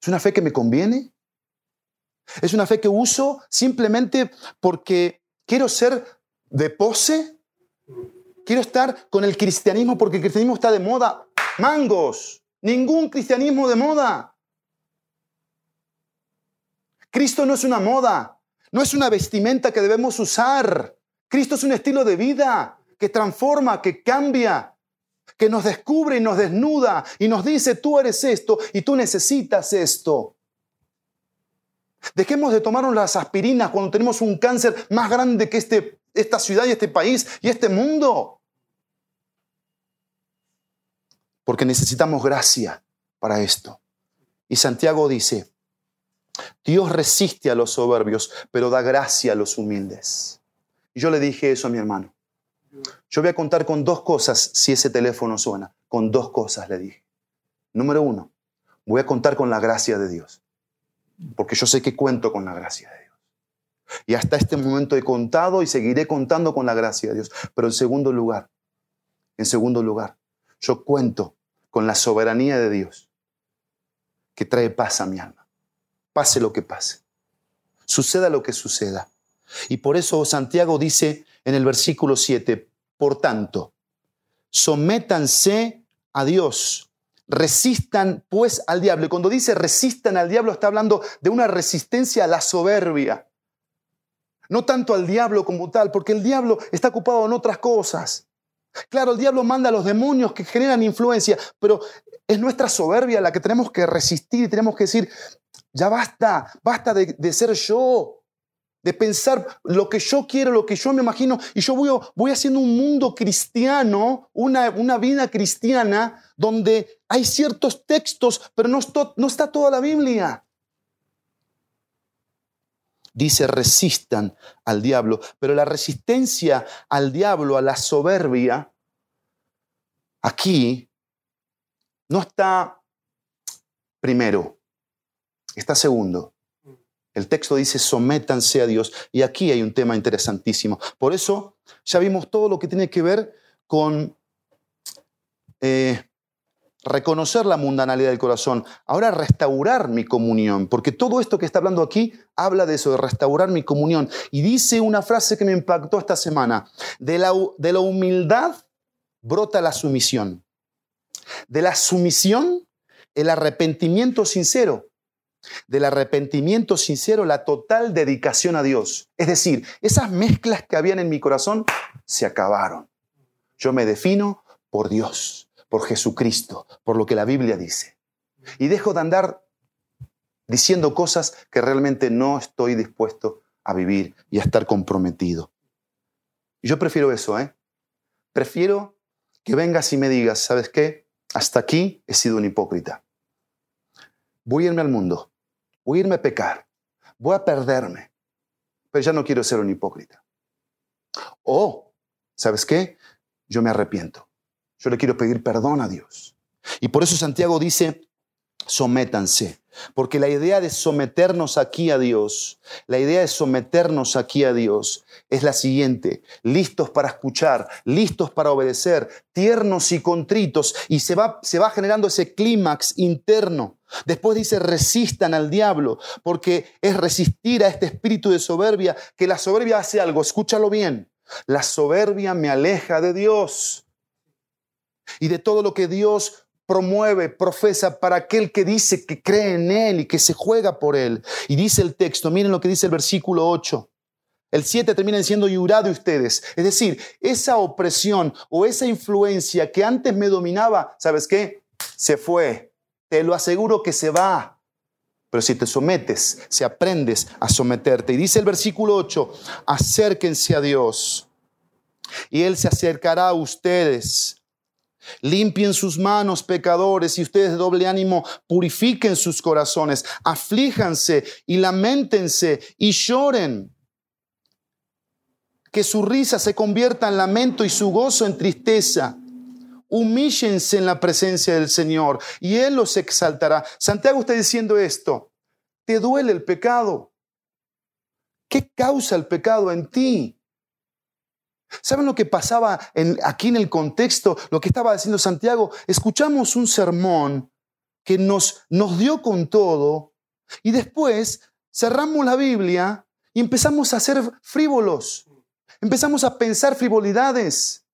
¿Es una fe que me conviene? ¿Es una fe que uso simplemente porque quiero ser de pose? ¿Quiero estar con el cristianismo porque el cristianismo está de moda? Mangos. Ningún cristianismo de moda. Cristo no es una moda, no es una vestimenta que debemos usar. Cristo es un estilo de vida que transforma, que cambia, que nos descubre y nos desnuda y nos dice, tú eres esto y tú necesitas esto. Dejemos de tomarnos las aspirinas cuando tenemos un cáncer más grande que este, esta ciudad y este país y este mundo. Porque necesitamos gracia para esto. Y Santiago dice, Dios resiste a los soberbios, pero da gracia a los humildes. Y yo le dije eso a mi hermano. Yo voy a contar con dos cosas si ese teléfono suena. Con dos cosas le dije. Número uno, voy a contar con la gracia de Dios. Porque yo sé que cuento con la gracia de Dios. Y hasta este momento he contado y seguiré contando con la gracia de Dios. Pero en segundo lugar, en segundo lugar, yo cuento con la soberanía de Dios que trae paz a mi alma. Pase lo que pase. Suceda lo que suceda. Y por eso Santiago dice en el versículo 7, por tanto, sométanse a Dios, resistan pues al diablo. Y cuando dice resistan al diablo está hablando de una resistencia a la soberbia. No tanto al diablo como tal, porque el diablo está ocupado en otras cosas. Claro, el diablo manda a los demonios que generan influencia, pero es nuestra soberbia la que tenemos que resistir y tenemos que decir, ya basta, basta de, ser yo de pensar lo que yo quiero, lo que yo me imagino, y yo voy, voy haciendo un mundo cristiano, una, una vida cristiana, donde hay ciertos textos, pero no, no está toda la Biblia. Dice, resistan al diablo, pero la resistencia al diablo, a la soberbia, aquí no está primero, está segundo. El texto dice, sométanse a Dios. Y aquí hay un tema interesantísimo. Por eso ya vimos todo lo que tiene que ver con eh, reconocer la mundanalidad del corazón. Ahora restaurar mi comunión, porque todo esto que está hablando aquí habla de eso, de restaurar mi comunión. Y dice una frase que me impactó esta semana. De la, de la humildad brota la sumisión. De la sumisión, el arrepentimiento sincero del arrepentimiento sincero, la total dedicación a Dios. Es decir, esas mezclas que habían en mi corazón se acabaron. Yo me defino por Dios, por Jesucristo, por lo que la Biblia dice. Y dejo de andar diciendo cosas que realmente no estoy dispuesto a vivir y a estar comprometido. Yo prefiero eso, ¿eh? Prefiero que vengas y me digas, ¿sabes qué? Hasta aquí he sido un hipócrita voy a irme al mundo, voy a irme a pecar, voy a perderme, pero ya no quiero ser un hipócrita. O, ¿sabes qué? Yo me arrepiento. Yo le quiero pedir perdón a Dios. Y por eso Santiago dice, sométanse. Porque la idea de someternos aquí a Dios, la idea de someternos aquí a Dios es la siguiente, listos para escuchar, listos para obedecer, tiernos y contritos, y se va, se va generando ese clímax interno. Después dice, resistan al diablo, porque es resistir a este espíritu de soberbia, que la soberbia hace algo, escúchalo bien, la soberbia me aleja de Dios. Y de todo lo que Dios promueve, profesa para aquel que dice que cree en Él y que se juega por Él. Y dice el texto, miren lo que dice el versículo 8. El 7 termina diciendo, y de ustedes. Es decir, esa opresión o esa influencia que antes me dominaba, ¿sabes qué? Se fue. Te lo aseguro que se va. Pero si te sometes, si aprendes a someterte. Y dice el versículo 8, acérquense a Dios. Y Él se acercará a ustedes. Limpien sus manos, pecadores, y ustedes de doble ánimo purifiquen sus corazones, aflíjanse y lamentense y lloren. Que su risa se convierta en lamento y su gozo en tristeza. Humíllense en la presencia del Señor y Él los exaltará. Santiago está diciendo esto. ¿Te duele el pecado? ¿Qué causa el pecado en ti? ¿Saben lo que pasaba aquí en el contexto? Lo que estaba diciendo Santiago. Escuchamos un sermón que nos, nos dio con todo y después cerramos la Biblia y empezamos a ser frívolos. Empezamos a pensar frivolidades.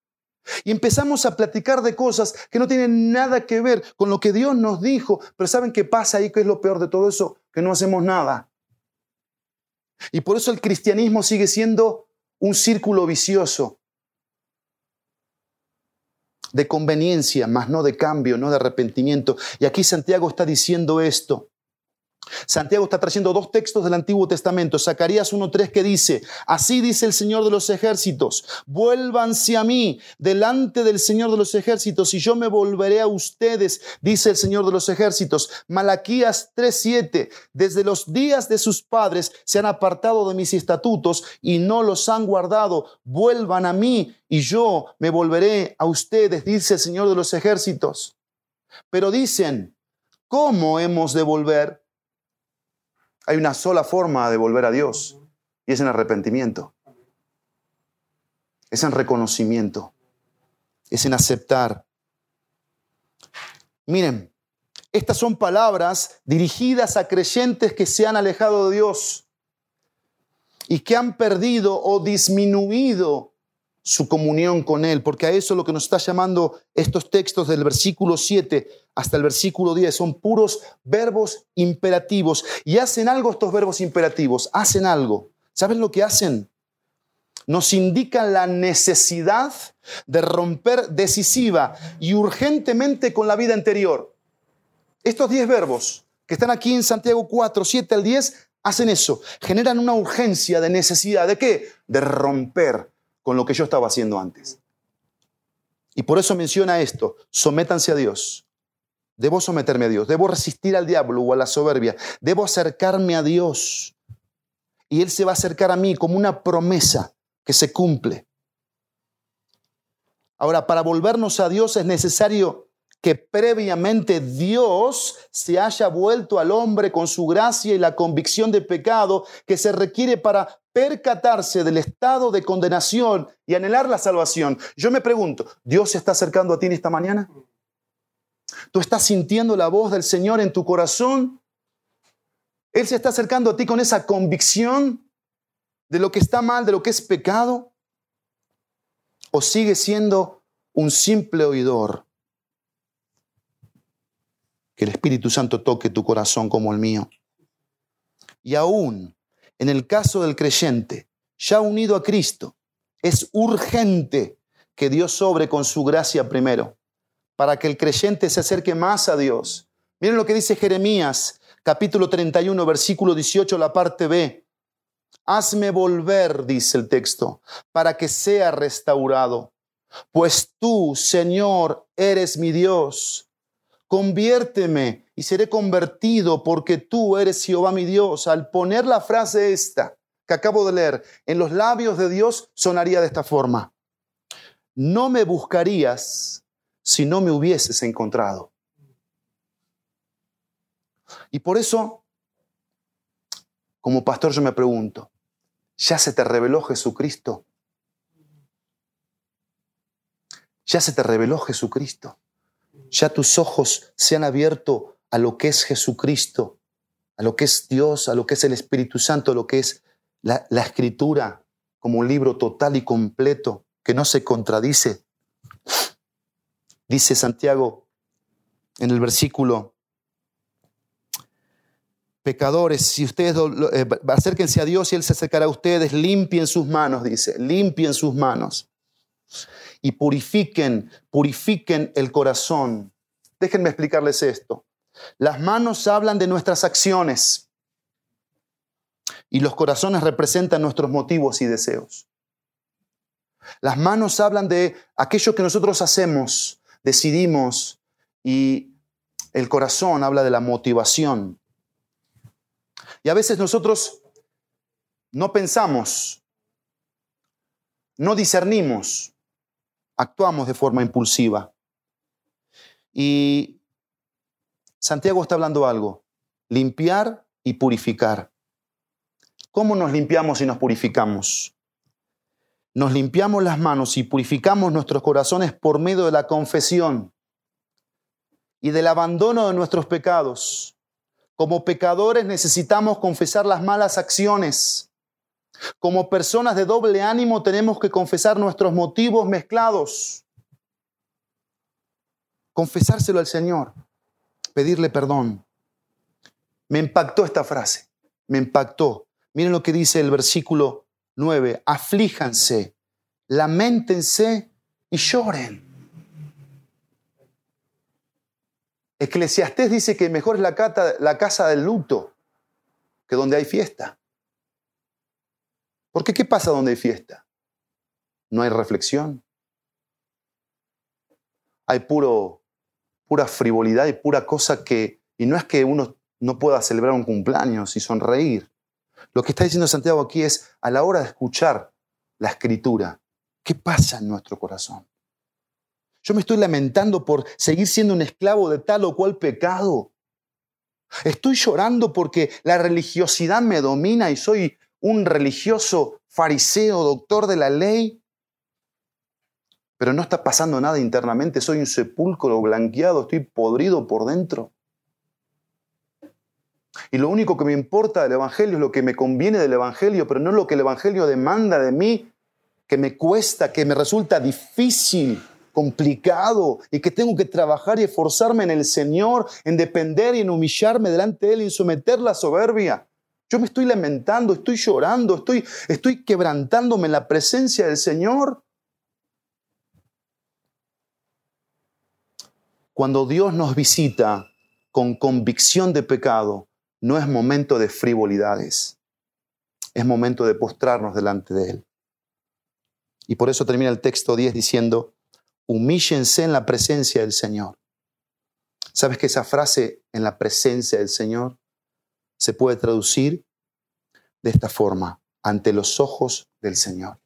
Y empezamos a platicar de cosas que no tienen nada que ver con lo que Dios nos dijo. Pero ¿saben qué pasa ahí? ¿Qué es lo peor de todo eso? Que no hacemos nada. Y por eso el cristianismo sigue siendo un círculo vicioso de conveniencia, más no de cambio, no de arrepentimiento. Y aquí Santiago está diciendo esto. Santiago está trayendo dos textos del Antiguo Testamento. Zacarías 1.3 que dice, así dice el Señor de los ejércitos, vuélvanse a mí delante del Señor de los ejércitos y yo me volveré a ustedes, dice el Señor de los ejércitos. Malaquías 3.7, desde los días de sus padres se han apartado de mis estatutos y no los han guardado. Vuelvan a mí y yo me volveré a ustedes, dice el Señor de los ejércitos. Pero dicen, ¿cómo hemos de volver? Hay una sola forma de volver a Dios y es en arrepentimiento. Es en reconocimiento. Es en aceptar. Miren, estas son palabras dirigidas a creyentes que se han alejado de Dios y que han perdido o disminuido su comunión con Él, porque a eso es lo que nos está llamando estos textos del versículo 7 hasta el versículo 10. Son puros verbos imperativos. Y hacen algo estos verbos imperativos, hacen algo. ¿Saben lo que hacen? Nos indican la necesidad de romper decisiva y urgentemente con la vida anterior. Estos 10 verbos que están aquí en Santiago 4, 7 al 10, hacen eso. Generan una urgencia de necesidad. ¿De qué? De romper con lo que yo estaba haciendo antes. Y por eso menciona esto, sométanse a Dios. Debo someterme a Dios, debo resistir al diablo o a la soberbia, debo acercarme a Dios. Y Él se va a acercar a mí como una promesa que se cumple. Ahora, para volvernos a Dios es necesario que previamente Dios se haya vuelto al hombre con su gracia y la convicción de pecado que se requiere para percatarse del estado de condenación y anhelar la salvación. Yo me pregunto, ¿Dios se está acercando a ti en esta mañana? ¿Tú estás sintiendo la voz del Señor en tu corazón? ¿Él se está acercando a ti con esa convicción de lo que está mal, de lo que es pecado? ¿O sigue siendo un simple oidor? Que el Espíritu Santo toque tu corazón como el mío. Y aún en el caso del creyente, ya unido a Cristo, es urgente que Dios sobre con su gracia primero, para que el creyente se acerque más a Dios. Miren lo que dice Jeremías, capítulo 31, versículo 18, la parte B. Hazme volver, dice el texto, para que sea restaurado. Pues tú, Señor, eres mi Dios. Conviérteme y seré convertido porque tú eres Jehová mi Dios. Al poner la frase esta que acabo de leer en los labios de Dios, sonaría de esta forma. No me buscarías si no me hubieses encontrado. Y por eso, como pastor, yo me pregunto, ¿ya se te reveló Jesucristo? ¿Ya se te reveló Jesucristo? ¿Ya tus ojos se han abierto a lo que es Jesucristo, a lo que es Dios, a lo que es el Espíritu Santo, a lo que es la, escritura como un libro total y completo que no se contradice. Dice Santiago en el versículo, pecadores, si ustedes eh, acérquense a Dios y Él se acercará a ustedes, limpien sus manos, dice, limpien sus manos y purifiquen, purifiquen el corazón. Déjenme explicarles esto. Las manos hablan de nuestras acciones y los corazones representan nuestros motivos y deseos. Las manos hablan de aquello que nosotros hacemos, decidimos y el corazón habla de la motivación. Y a veces nosotros no pensamos, no discernimos, actuamos de forma impulsiva. Y Santiago está hablando algo, limpiar y purificar. ¿Cómo nos limpiamos y nos purificamos? Nos limpiamos las manos y purificamos nuestros corazones por medio de la confesión y del abandono de nuestros pecados. Como pecadores necesitamos confesar las malas acciones. Como personas de doble ánimo tenemos que confesar nuestros motivos mezclados. Confesárselo al Señor, pedirle perdón. Me impactó esta frase, me impactó. Miren lo que dice el versículo 9. Aflíjanse, lamentense y lloren. Eclesiastés dice que mejor es la, la casa del luto que donde hay fiesta. Porque ¿qué pasa donde hay fiesta? No hay reflexión. Hay puro, pura frivolidad y pura cosa que... Y no es que uno no pueda celebrar un cumpleaños y sonreír. Lo que está diciendo Santiago aquí es, a la hora de escuchar la escritura, ¿qué pasa en nuestro corazón? Yo me estoy lamentando por seguir siendo un esclavo de tal o cual pecado. Estoy llorando porque la religiosidad me domina y soy un religioso fariseo, doctor de la ley. Pero no está pasando nada internamente, soy un sepulcro blanqueado, estoy podrido por dentro. Y lo único que me importa del Evangelio es lo que me conviene del Evangelio, pero no lo que el Evangelio demanda de mí, que me cuesta, que me resulta difícil, complicado y que tengo que trabajar y esforzarme en el Señor, en depender y en humillarme delante de Él y en someter la soberbia. Yo me estoy lamentando, estoy llorando, estoy, estoy quebrantándome en la presencia del Señor. Cuando Dios nos visita con convicción de pecado, no es momento de frivolidades, es momento de postrarnos delante de Él. Y por eso termina el texto 10 diciendo, humíllense en la presencia del Señor. ¿Sabes que esa frase en la presencia del Señor se puede traducir de esta forma, ante los ojos del Señor?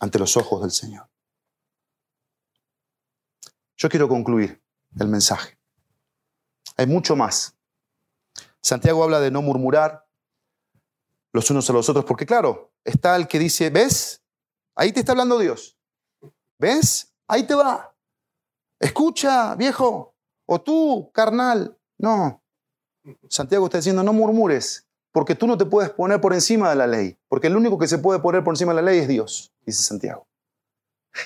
Ante los ojos del Señor. Yo quiero concluir el mensaje. Hay mucho más. Santiago habla de no murmurar los unos a los otros, porque claro, está el que dice, ¿ves? Ahí te está hablando Dios. ¿Ves? Ahí te va. Escucha, viejo. O tú, carnal. No. Santiago está diciendo, no murmures, porque tú no te puedes poner por encima de la ley, porque el único que se puede poner por encima de la ley es Dios, dice Santiago.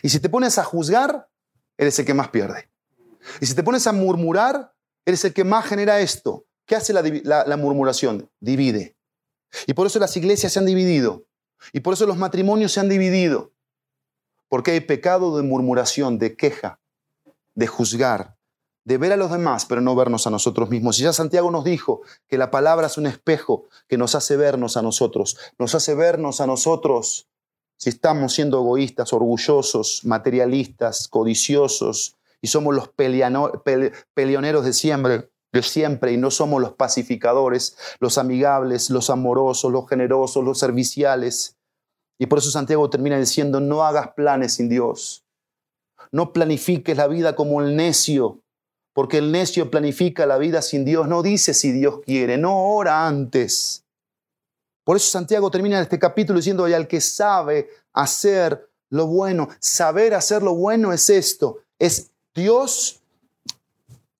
Y si te pones a juzgar, eres el que más pierde. Y si te pones a murmurar, Eres el que más genera esto. ¿Qué hace la, murmuración? Divide. Y por eso las iglesias se han dividido. Y por eso los matrimonios se han dividido. Porque hay pecado de murmuración, de queja, de juzgar, de ver a los demás, pero no vernos a nosotros mismos. Y ya Santiago nos dijo que la palabra es un espejo que nos hace vernos a nosotros, nos hace vernos a nosotros si estamos siendo egoístas, orgullosos, materialistas, codiciosos, y somos los peleoneros de siempre, de siempre y no somos los pacificadores, los amigables, los amorosos, los generosos, los serviciales. Y por eso Santiago termina diciendo, no hagas planes sin Dios. No planifiques la vida como el necio, porque el necio planifica la vida sin Dios. No dice si Dios quiere, no ora antes. Por eso Santiago termina este capítulo diciendo, y al que sabe hacer lo bueno, saber hacer lo bueno es esto, es Dios,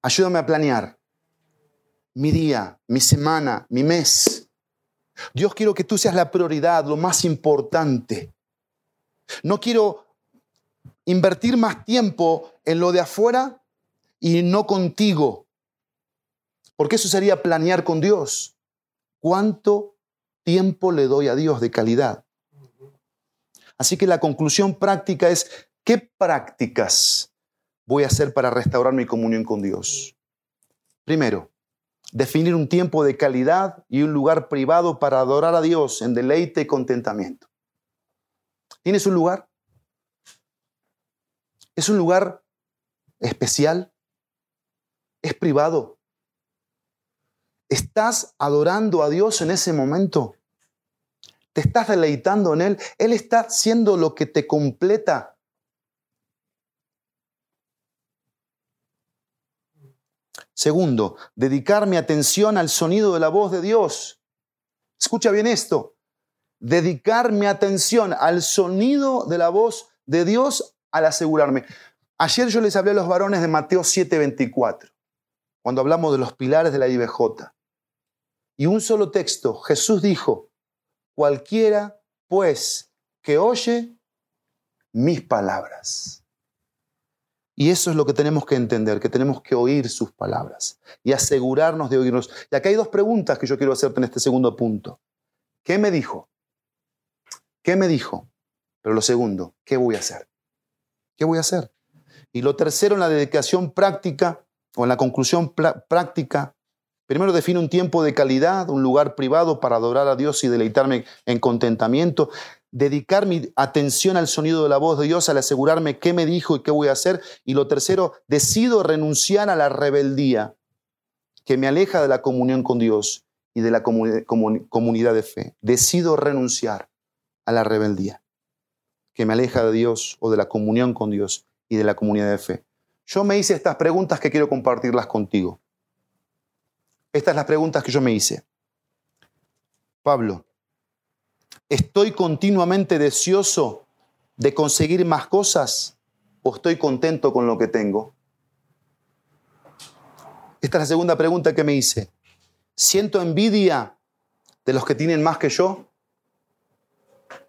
ayúdame a planear mi día, mi semana, mi mes. Dios quiero que tú seas la prioridad, lo más importante. No quiero invertir más tiempo en lo de afuera y no contigo. Porque eso sería planear con Dios. ¿Cuánto tiempo le doy a Dios de calidad? Así que la conclusión práctica es, ¿qué prácticas voy a hacer para restaurar mi comunión con Dios? Primero, definir un tiempo de calidad y un lugar privado para adorar a Dios en deleite y contentamiento. ¿Tienes un lugar? ¿Es un lugar especial? ¿Es privado? ¿Estás adorando a Dios en ese momento? ¿Te estás deleitando en Él? Él está haciendo lo que te completa. Segundo, dedicar mi atención al sonido de la voz de Dios. Escucha bien esto. Dedicar mi atención al sonido de la voz de Dios al asegurarme. Ayer yo les hablé a los varones de Mateo 7:24, cuando hablamos de los pilares de la IBJ. Y un solo texto, Jesús dijo, cualquiera pues que oye mis palabras. Y eso es lo que tenemos que entender, que tenemos que oír sus palabras y asegurarnos de oírnos. Y acá hay dos preguntas que yo quiero hacerte en este segundo punto. ¿Qué me dijo? ¿Qué me dijo? Pero lo segundo, ¿qué voy a hacer? ¿Qué voy a hacer? Y lo tercero, en la dedicación práctica en la conclusión práctica, primero define un tiempo de calidad, un lugar privado para adorar a Dios y deleitarme en contentamiento, dedicar mi atención al sonido de la voz de Dios, al asegurarme qué me dijo y qué voy a hacer. Y lo tercero, decido renunciar a la rebeldía que me aleja de la comunión con Dios y de la comunidad de fe. Decido renunciar a la rebeldía que me aleja de Dios o de la comunión con Dios y de la comunidad de fe. Yo me hice estas preguntas que quiero compartirlas contigo. Estas son las preguntas que yo me hice. Pablo, ¿estoy continuamente deseoso de conseguir más cosas o estoy contento con lo que tengo? Esta es la segunda pregunta que me hice. ¿Siento envidia de los que tienen más que yo?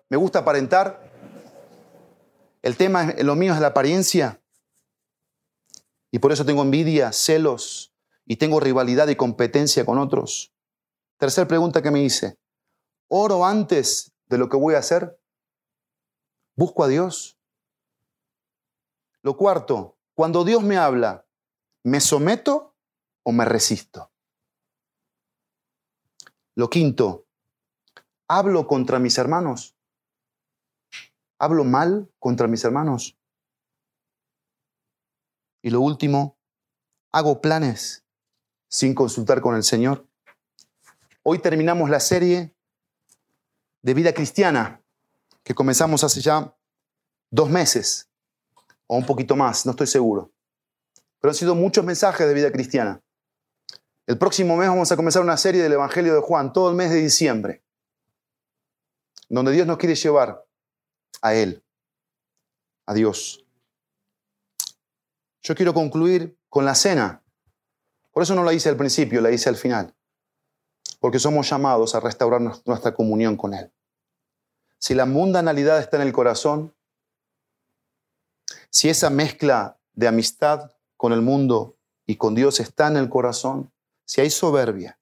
¿Me gusta aparentar? El tema, lo mío es la apariencia. Y por eso tengo envidia, celos y tengo rivalidad y competencia con otros. Tercer pregunta que me hice. ¿Oro antes de lo que voy a hacer? ¿Busco a Dios? Lo cuarto, cuando Dios me habla, ¿me someto o me resisto? Lo quinto, ¿hablo contra mis hermanos? ¿Hablo mal contra mis hermanos? Y lo último, hago planes sin consultar con el Señor. Hoy terminamos la serie de vida cristiana que comenzamos hace ya dos meses o un poquito más, no estoy seguro. Pero han sido muchos mensajes de vida cristiana. El próximo mes vamos a comenzar una serie del Evangelio de Juan, todo el mes de diciembre, donde Dios nos quiere llevar a Él, a Dios. Yo quiero concluir con la cena. Por eso no la hice al principio, la hice al final. Porque somos llamados a restaurar nuestra comunión con Él. Si la mundanalidad está en el corazón, si esa mezcla de amistad con el mundo y con Dios está en el corazón, si hay soberbia,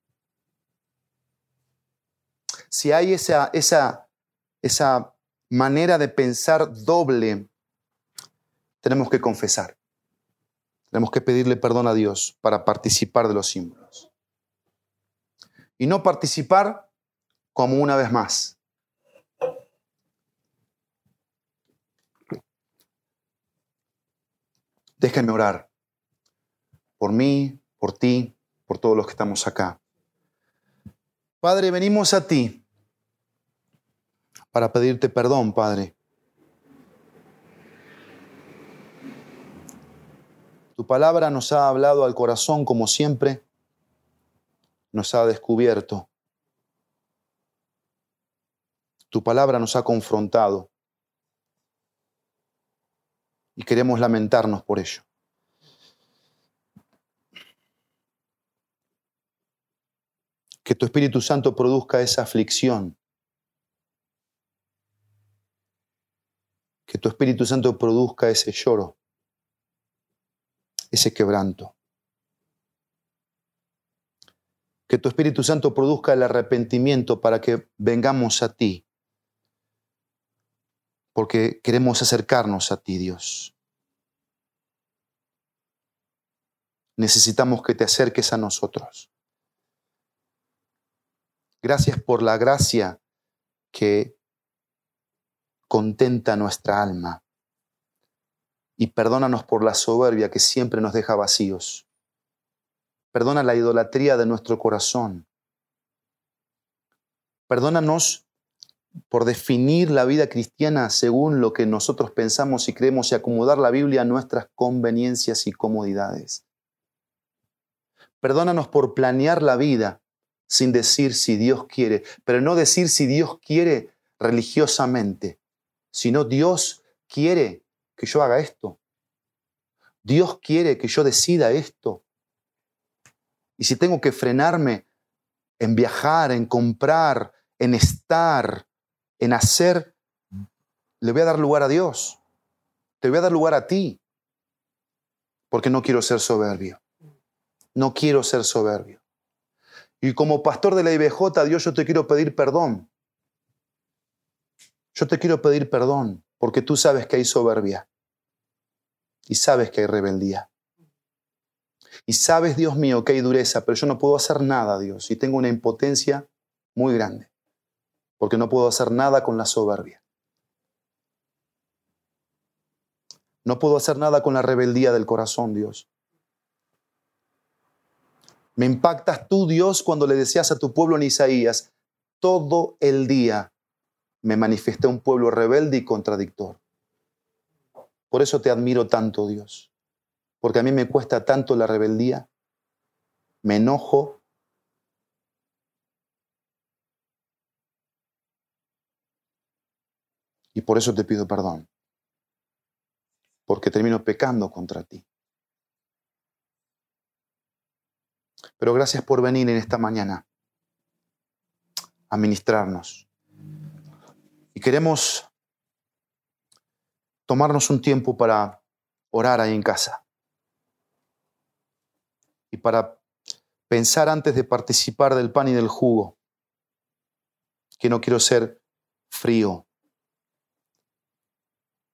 si hay esa, esa, esa manera de pensar doble, tenemos que confesar. Tenemos que pedirle perdón a Dios para participar de los símbolos. Y no participar como una vez más. Déjenme orar por mí, por ti, por todos los que estamos acá. Padre, venimos a ti para pedirte perdón, Padre. Tu palabra nos ha hablado al corazón como siempre, nos ha descubierto. Tu palabra nos ha confrontado y queremos lamentarnos por ello. Que tu Espíritu Santo produzca esa aflicción que tu Espíritu Santo produzca ese lloro, ese quebranto. Que tu Espíritu Santo produzca el arrepentimiento para que vengamos a ti, porque queremos acercarnos a ti, Dios. Necesitamos que te acerques a nosotros. Gracias por la gracia que contenta nuestra alma. Y perdónanos por la soberbia que siempre nos deja vacíos. Perdona la idolatría de nuestro corazón. Perdónanos por definir la vida cristiana según lo que nosotros pensamos y creemos y acomodar la Biblia a nuestras conveniencias y comodidades. Perdónanos por planear la vida sin decir si Dios quiere, pero no decir si Dios quiere religiosamente, sino Dios quiere que yo haga esto. Dios quiere que yo decida esto. Y si tengo que frenarme en viajar, en comprar, en estar, en hacer, le voy a dar lugar a Dios. Te voy a dar lugar a ti. Porque no quiero ser soberbio. No quiero ser soberbio. Y como pastor de la IBJ, Dios, yo te quiero pedir perdón yo te quiero pedir perdón porque tú sabes que hay soberbia y sabes que hay rebeldía. Y sabes, Dios mío, que hay dureza, pero yo no puedo hacer nada, Dios, y tengo una impotencia muy grande, porque no puedo hacer nada con la soberbia. No puedo hacer nada con la rebeldía del corazón, Dios. Me impactas tú, Dios, cuando le decías a tu pueblo en Isaías, todo el día me manifesté un pueblo rebelde y contradictor. Por eso te admiro tanto, Dios, porque a mí me cuesta tanto la rebeldía, me enojo. Y por eso te pido perdón, porque termino pecando contra ti. Pero gracias por venir en esta mañana a ministrarnos y queremos tomarnos un tiempo para orar ahí en casa. Y para pensar antes de participar del pan y del jugo, que no quiero ser frío,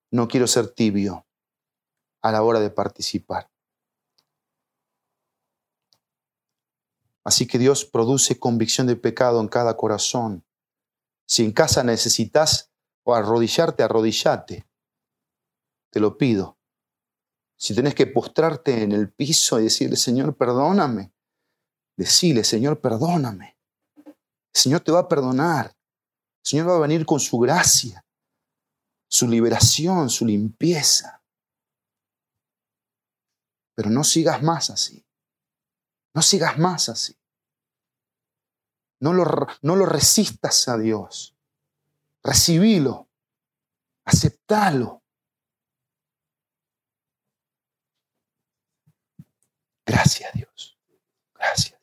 no quiero ser tibio a la hora de participar. Así que Dios produce convicción de pecado en cada corazón si en casa necesitas arrodillarte, arrodillate. Te lo pido. Si tenés que postrarte en el piso y decirle, Señor, perdóname, decile, Señor, perdóname. El Señor te va a perdonar. El Señor va a venir con su gracia, su liberación, su limpieza. Pero no sigas más así. No sigas más así. No lo, no lo resistas a Dios. Recibilo. Aceptalo. Gracias Dios. Gracias.